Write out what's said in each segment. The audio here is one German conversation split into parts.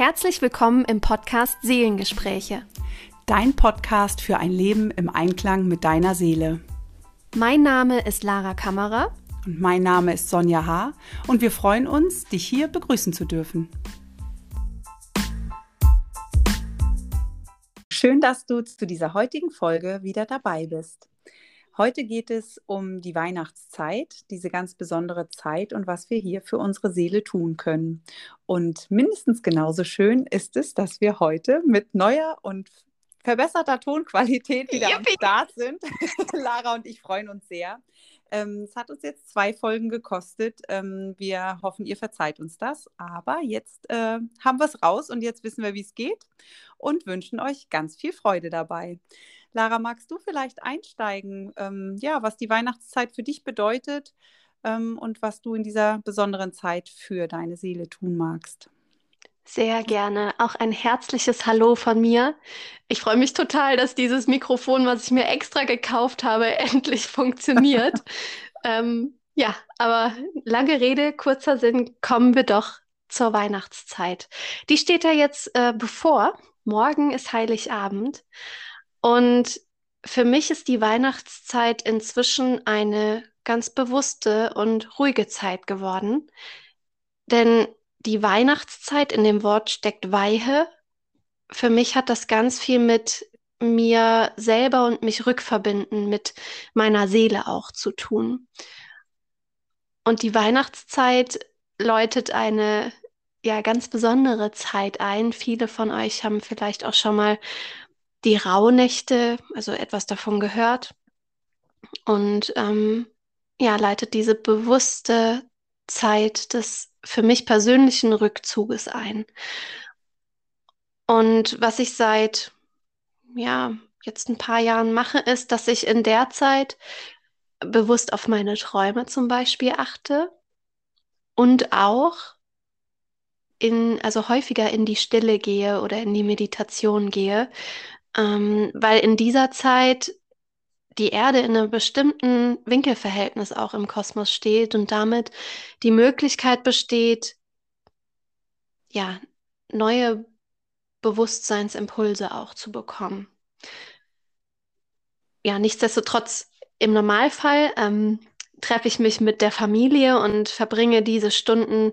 Herzlich willkommen im Podcast Seelengespräche. Dein Podcast für ein Leben im Einklang mit deiner Seele. Mein Name ist Lara Kammerer. Und mein Name ist Sonja H. Und wir freuen uns, dich hier begrüßen zu dürfen. Schön, dass du zu dieser heutigen Folge wieder dabei bist. Heute geht es um die Weihnachtszeit, diese ganz besondere Zeit und was wir hier für unsere Seele tun können. Und mindestens genauso schön ist es, dass wir heute mit neuer und verbesserter Tonqualität wieder Yippie. am Start sind. Lara und ich freuen uns sehr. Ähm, es hat uns jetzt zwei Folgen gekostet. Ähm, wir hoffen, ihr verzeiht uns das. Aber jetzt äh, haben wir es raus und jetzt wissen wir, wie es geht und wünschen euch ganz viel Freude dabei. Lara, magst du vielleicht einsteigen, ähm, ja, was die Weihnachtszeit für dich bedeutet ähm, und was du in dieser besonderen Zeit für deine Seele tun magst? Sehr gerne. Auch ein herzliches Hallo von mir. Ich freue mich total, dass dieses Mikrofon, was ich mir extra gekauft habe, endlich funktioniert. ähm, ja, aber lange Rede, kurzer Sinn, kommen wir doch zur Weihnachtszeit. Die steht ja jetzt äh, bevor. Morgen ist Heiligabend. Und für mich ist die Weihnachtszeit inzwischen eine ganz bewusste und ruhige Zeit geworden. Denn die Weihnachtszeit in dem Wort steckt Weihe. Für mich hat das ganz viel mit mir selber und mich rückverbinden, mit meiner Seele auch zu tun. Und die Weihnachtszeit läutet eine ja ganz besondere Zeit ein. Viele von euch haben vielleicht auch schon mal die Rauhnächte, also etwas davon gehört. Und ähm, ja, leitet diese bewusste Zeit des für mich persönlichen Rückzuges ein. Und was ich seit, ja, jetzt ein paar Jahren mache, ist, dass ich in der Zeit bewusst auf meine Träume zum Beispiel achte und auch in, also häufiger in die Stille gehe oder in die Meditation gehe, ähm, weil in dieser Zeit die Erde in einem bestimmten Winkelverhältnis auch im Kosmos steht und damit die Möglichkeit besteht, ja, neue Bewusstseinsimpulse auch zu bekommen. Ja, nichtsdestotrotz im Normalfall ähm, treffe ich mich mit der Familie und verbringe diese Stunden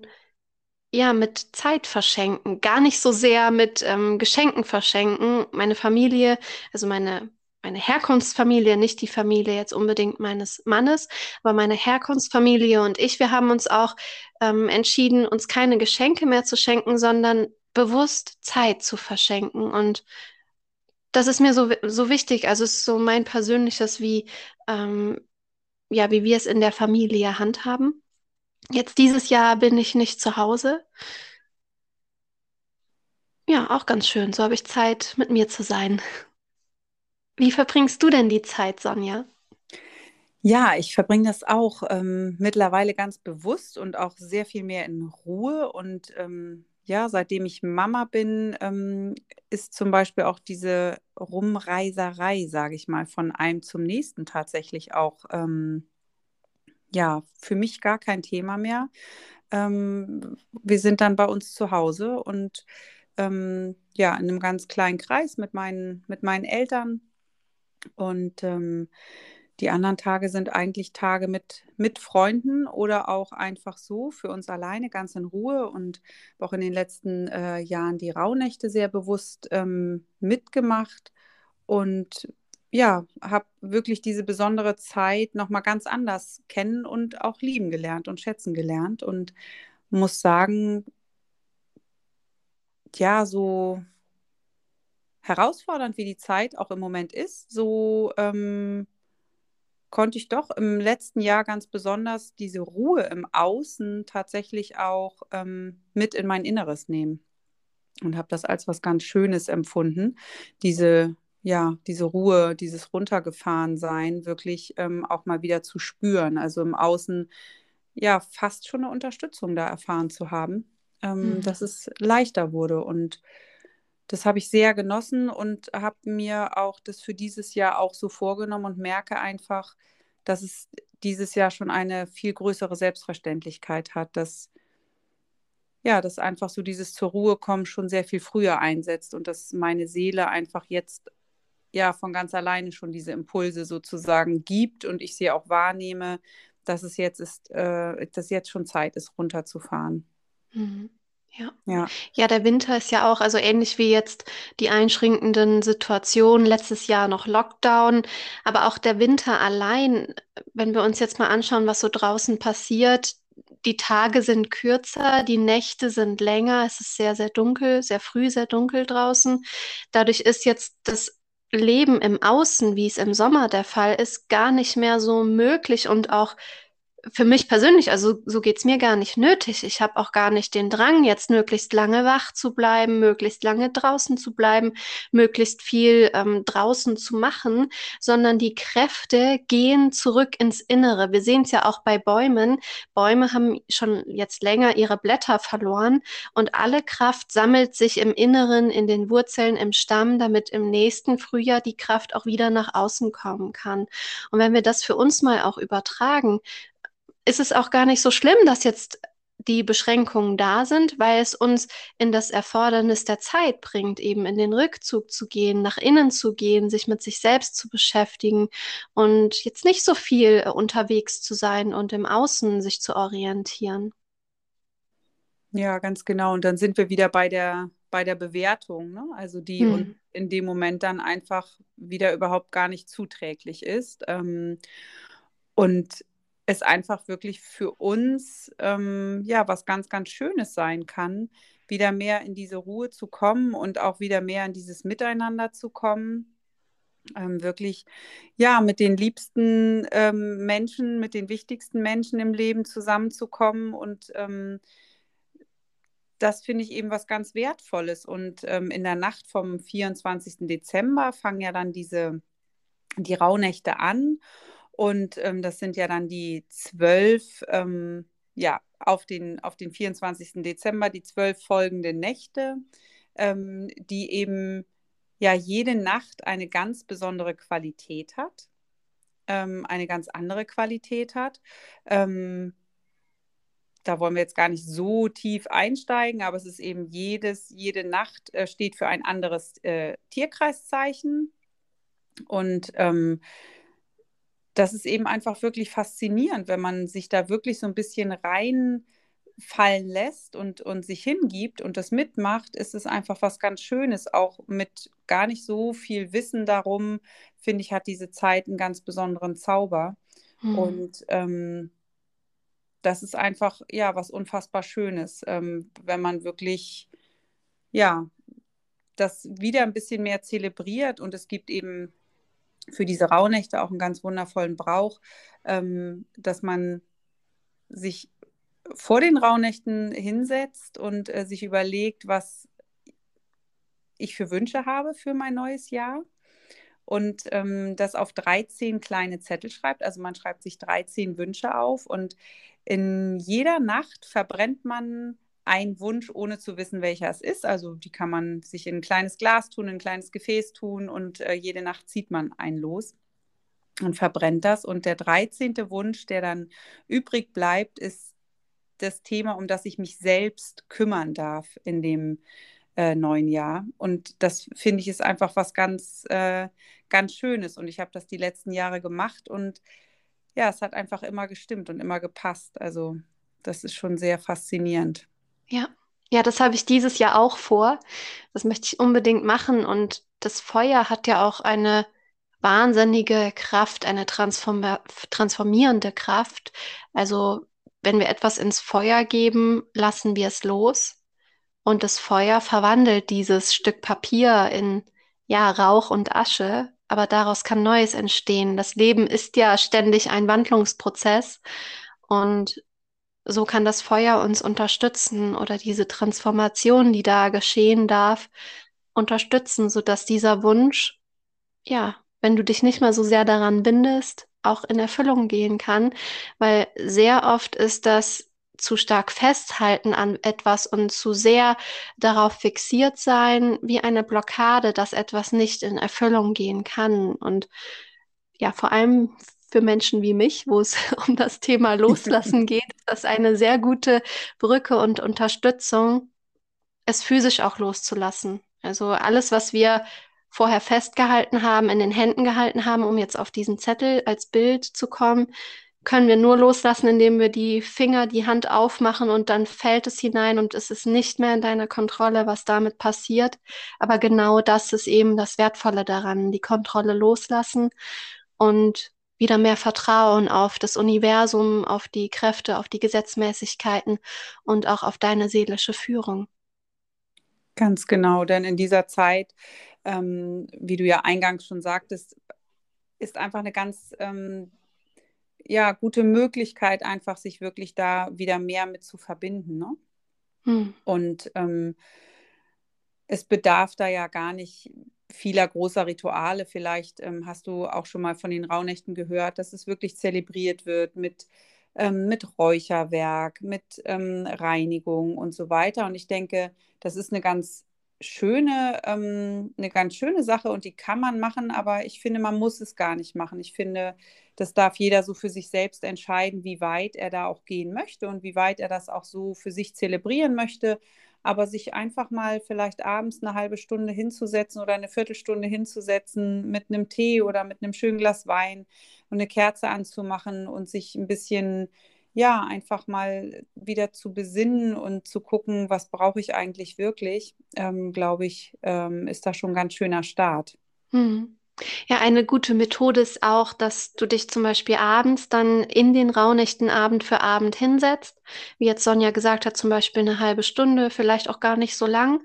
ja, mit Zeit verschenken, gar nicht so sehr mit ähm, Geschenken verschenken. Meine Familie, also meine, meine Herkunftsfamilie, nicht die Familie jetzt unbedingt meines Mannes, aber meine Herkunftsfamilie und ich, wir haben uns auch ähm, entschieden, uns keine Geschenke mehr zu schenken, sondern bewusst Zeit zu verschenken. Und das ist mir so, so wichtig. Also es ist so mein persönliches, wie, ähm, ja, wie wir es in der Familie handhaben. Jetzt dieses Jahr bin ich nicht zu Hause. Ja, auch ganz schön. So habe ich Zeit, mit mir zu sein. Wie verbringst du denn die Zeit, Sonja? Ja, ich verbringe das auch ähm, mittlerweile ganz bewusst und auch sehr viel mehr in Ruhe. Und ähm, ja, seitdem ich Mama bin, ähm, ist zum Beispiel auch diese Rumreiserei, sage ich mal, von einem zum nächsten tatsächlich auch ähm, ja, für mich gar kein Thema mehr. Ähm, wir sind dann bei uns zu Hause und ähm, ja, in einem ganz kleinen Kreis mit meinen, mit meinen Eltern. Und ähm, die anderen Tage sind eigentlich Tage mit, mit Freunden oder auch einfach so für uns alleine, ganz in Ruhe und auch in den letzten äh, Jahren die Rauhnächte sehr bewusst ähm, mitgemacht. Und ja, habe wirklich diese besondere Zeit nochmal ganz anders kennen und auch lieben gelernt und schätzen gelernt und muss sagen, ja, so herausfordernd wie die Zeit auch im Moment ist, so ähm, konnte ich doch im letzten Jahr ganz besonders diese Ruhe im Außen tatsächlich auch ähm, mit in mein Inneres nehmen und habe das als was ganz Schönes empfunden, diese ja, diese Ruhe, dieses Runtergefahrensein wirklich ähm, auch mal wieder zu spüren. Also im Außen ja fast schon eine Unterstützung da erfahren zu haben, ähm, mhm. dass es leichter wurde. Und das habe ich sehr genossen und habe mir auch das für dieses Jahr auch so vorgenommen und merke einfach, dass es dieses Jahr schon eine viel größere Selbstverständlichkeit hat, dass ja, dass einfach so dieses zur Ruhe kommen schon sehr viel früher einsetzt und dass meine Seele einfach jetzt ja von ganz alleine schon diese Impulse sozusagen gibt und ich sie auch wahrnehme, dass es jetzt ist, äh, dass jetzt schon Zeit ist, runterzufahren. Mhm. Ja. ja. Ja, der Winter ist ja auch, also ähnlich wie jetzt die einschränkenden Situationen, letztes Jahr noch Lockdown, aber auch der Winter allein, wenn wir uns jetzt mal anschauen, was so draußen passiert, die Tage sind kürzer, die Nächte sind länger, es ist sehr, sehr dunkel, sehr früh, sehr dunkel draußen. Dadurch ist jetzt das Leben im Außen, wie es im Sommer der Fall ist, gar nicht mehr so möglich und auch für mich persönlich, also so geht's mir gar nicht nötig. Ich habe auch gar nicht den Drang, jetzt möglichst lange wach zu bleiben, möglichst lange draußen zu bleiben, möglichst viel ähm, draußen zu machen, sondern die Kräfte gehen zurück ins Innere. Wir sehen es ja auch bei Bäumen. Bäume haben schon jetzt länger ihre Blätter verloren und alle Kraft sammelt sich im Inneren, in den Wurzeln, im Stamm, damit im nächsten Frühjahr die Kraft auch wieder nach außen kommen kann. Und wenn wir das für uns mal auch übertragen, ist es auch gar nicht so schlimm, dass jetzt die Beschränkungen da sind, weil es uns in das Erfordernis der Zeit bringt, eben in den Rückzug zu gehen, nach innen zu gehen, sich mit sich selbst zu beschäftigen und jetzt nicht so viel unterwegs zu sein und im Außen sich zu orientieren. Ja, ganz genau. Und dann sind wir wieder bei der, bei der Bewertung, ne? also die hm. in dem Moment dann einfach wieder überhaupt gar nicht zuträglich ist. Ähm, und es einfach wirklich für uns ähm, ja was ganz, ganz Schönes sein kann, wieder mehr in diese Ruhe zu kommen und auch wieder mehr in dieses Miteinander zu kommen. Ähm, wirklich ja mit den liebsten ähm, Menschen, mit den wichtigsten Menschen im Leben zusammenzukommen und ähm, das finde ich eben was ganz Wertvolles. Und ähm, in der Nacht vom 24. Dezember fangen ja dann diese die Rauhnächte an. Und ähm, das sind ja dann die zwölf, ähm, ja, auf den, auf den 24. Dezember, die zwölf folgenden Nächte, ähm, die eben ja jede Nacht eine ganz besondere Qualität hat, ähm, eine ganz andere Qualität hat. Ähm, da wollen wir jetzt gar nicht so tief einsteigen, aber es ist eben jedes, jede Nacht äh, steht für ein anderes äh, Tierkreiszeichen. Und ähm, das ist eben einfach wirklich faszinierend, wenn man sich da wirklich so ein bisschen reinfallen lässt und, und sich hingibt und das mitmacht, ist es einfach was ganz Schönes. Auch mit gar nicht so viel Wissen darum, finde ich, hat diese Zeit einen ganz besonderen Zauber. Hm. Und ähm, das ist einfach, ja, was unfassbar Schönes, ähm, wenn man wirklich, ja, das wieder ein bisschen mehr zelebriert und es gibt eben für diese Rauhnächte auch einen ganz wundervollen Brauch, ähm, dass man sich vor den Rauhnächten hinsetzt und äh, sich überlegt, was ich für Wünsche habe für mein neues Jahr und ähm, das auf 13 kleine Zettel schreibt. Also man schreibt sich 13 Wünsche auf und in jeder Nacht verbrennt man ein Wunsch, ohne zu wissen, welcher es ist. Also die kann man sich in ein kleines Glas tun, in ein kleines Gefäß tun und äh, jede Nacht zieht man ein los und verbrennt das. Und der 13. Wunsch, der dann übrig bleibt, ist das Thema, um das ich mich selbst kümmern darf in dem äh, neuen Jahr. Und das finde ich ist einfach was ganz, äh, ganz Schönes. Und ich habe das die letzten Jahre gemacht und ja, es hat einfach immer gestimmt und immer gepasst. Also das ist schon sehr faszinierend. Ja, ja, das habe ich dieses Jahr auch vor. Das möchte ich unbedingt machen. Und das Feuer hat ja auch eine wahnsinnige Kraft, eine transform transformierende Kraft. Also wenn wir etwas ins Feuer geben, lassen wir es los. Und das Feuer verwandelt dieses Stück Papier in ja, Rauch und Asche, aber daraus kann Neues entstehen. Das Leben ist ja ständig ein Wandlungsprozess. Und so kann das Feuer uns unterstützen oder diese Transformation, die da geschehen darf, unterstützen, sodass dieser Wunsch, ja, wenn du dich nicht mehr so sehr daran bindest, auch in Erfüllung gehen kann, weil sehr oft ist das zu stark festhalten an etwas und zu sehr darauf fixiert sein, wie eine Blockade, dass etwas nicht in Erfüllung gehen kann. Und ja, vor allem für Menschen wie mich, wo es um das Thema Loslassen geht, das eine sehr gute Brücke und Unterstützung, es physisch auch loszulassen. Also alles, was wir vorher festgehalten haben, in den Händen gehalten haben, um jetzt auf diesen Zettel als Bild zu kommen, können wir nur loslassen, indem wir die Finger, die Hand aufmachen und dann fällt es hinein und es ist nicht mehr in deiner Kontrolle, was damit passiert. Aber genau das ist eben das Wertvolle daran, die Kontrolle loslassen und wieder mehr Vertrauen auf das Universum, auf die Kräfte, auf die Gesetzmäßigkeiten und auch auf deine seelische Führung. Ganz genau, denn in dieser Zeit, ähm, wie du ja eingangs schon sagtest, ist einfach eine ganz ähm, ja, gute Möglichkeit, einfach sich wirklich da wieder mehr mit zu verbinden. Ne? Hm. Und ähm, es bedarf da ja gar nicht vieler großer Rituale. Vielleicht ähm, hast du auch schon mal von den Rauhnächten gehört, dass es wirklich zelebriert wird mit, ähm, mit Räucherwerk, mit ähm, Reinigung und so weiter. Und ich denke, das ist eine ganz schöne, ähm, eine ganz schöne Sache und die kann man machen, aber ich finde, man muss es gar nicht machen. Ich finde, das darf jeder so für sich selbst entscheiden, wie weit er da auch gehen möchte und wie weit er das auch so für sich zelebrieren möchte. Aber sich einfach mal vielleicht abends eine halbe Stunde hinzusetzen oder eine Viertelstunde hinzusetzen mit einem Tee oder mit einem schönen Glas Wein und eine Kerze anzumachen und sich ein bisschen ja, einfach mal wieder zu besinnen und zu gucken, was brauche ich eigentlich wirklich, ähm, glaube ich, ähm, ist da schon ein ganz schöner Start. Hm. Ja, eine gute Methode ist auch, dass du dich zum Beispiel abends dann in den Rauhnächten Abend für Abend hinsetzt. Wie jetzt Sonja gesagt hat, zum Beispiel eine halbe Stunde, vielleicht auch gar nicht so lang.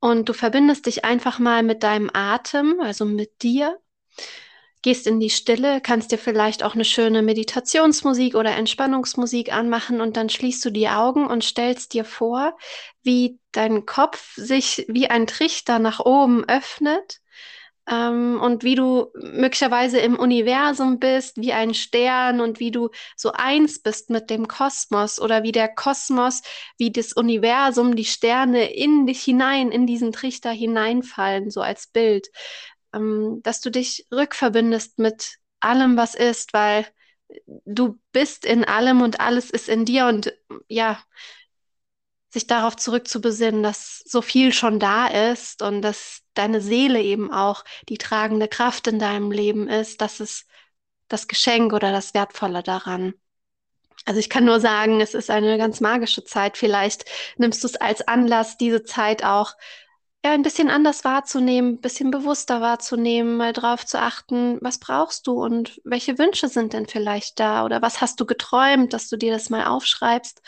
Und du verbindest dich einfach mal mit deinem Atem, also mit dir gehst in die Stille, kannst dir vielleicht auch eine schöne Meditationsmusik oder Entspannungsmusik anmachen und dann schließt du die Augen und stellst dir vor, wie dein Kopf sich wie ein Trichter nach oben öffnet ähm, und wie du möglicherweise im Universum bist, wie ein Stern und wie du so eins bist mit dem Kosmos oder wie der Kosmos, wie das Universum, die Sterne in dich hinein, in diesen Trichter hineinfallen, so als Bild. Ähm, dass du dich rückverbindest mit allem, was ist, weil du bist in allem und alles ist in dir und ja, sich darauf zurückzubesinnen, dass so viel schon da ist und dass deine Seele eben auch die tragende Kraft in deinem Leben ist, das ist das Geschenk oder das Wertvolle daran. Also ich kann nur sagen, es ist eine ganz magische Zeit. Vielleicht nimmst du es als Anlass, diese Zeit auch ja, ein bisschen anders wahrzunehmen, ein bisschen bewusster wahrzunehmen, mal drauf zu achten, was brauchst du und welche Wünsche sind denn vielleicht da oder was hast du geträumt, dass du dir das mal aufschreibst.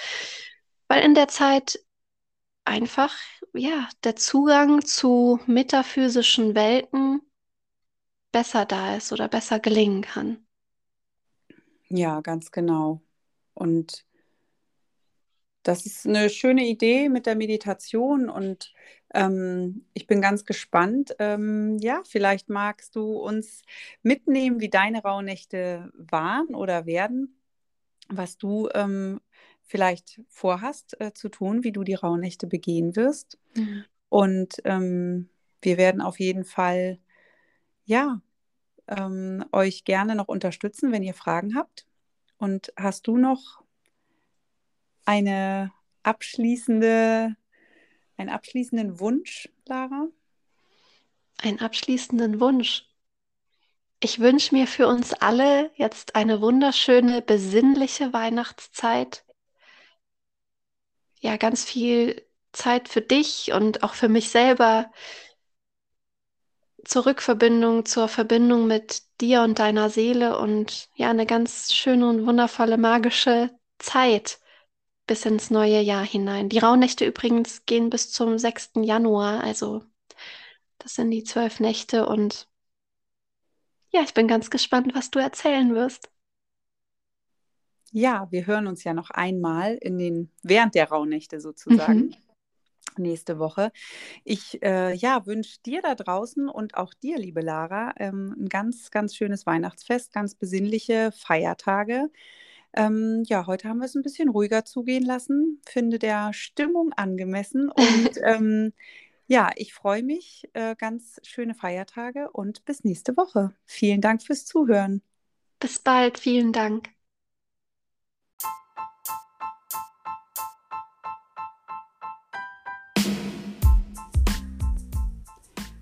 Weil in der Zeit einfach, ja, der Zugang zu metaphysischen Welten besser da ist oder besser gelingen kann. Ja, ganz genau. Und das ist eine schöne Idee mit der Meditation und ähm, ich bin ganz gespannt. Ähm, ja, vielleicht magst du uns mitnehmen, wie deine Rauhnächte waren oder werden, was du ähm, vielleicht vorhast äh, zu tun, wie du die Rauhnächte begehen wirst. Mhm. Und ähm, wir werden auf jeden Fall, ja, ähm, euch gerne noch unterstützen, wenn ihr Fragen habt. Und hast du noch eine abschließende, einen abschließenden Wunsch, Lara? Einen abschließenden Wunsch. Ich wünsche mir für uns alle jetzt eine wunderschöne, besinnliche Weihnachtszeit. Ja, ganz viel Zeit für dich und auch für mich selber. Zur Rückverbindung, zur Verbindung mit dir und deiner Seele und ja, eine ganz schöne und wundervolle magische Zeit bis ins neue Jahr hinein. Die Rauhnächte übrigens gehen bis zum 6. Januar, also das sind die zwölf Nächte und ja, ich bin ganz gespannt, was du erzählen wirst. Ja, wir hören uns ja noch einmal in den während der Rauhnächte sozusagen. Mhm. Nächste Woche. Ich äh, ja, wünsche dir da draußen und auch dir, liebe Lara, ähm, ein ganz, ganz schönes Weihnachtsfest, ganz besinnliche Feiertage. Ähm, ja, heute haben wir es ein bisschen ruhiger zugehen lassen, finde der Stimmung angemessen und ähm, ja, ich freue mich. Äh, ganz schöne Feiertage und bis nächste Woche. Vielen Dank fürs Zuhören. Bis bald, vielen Dank.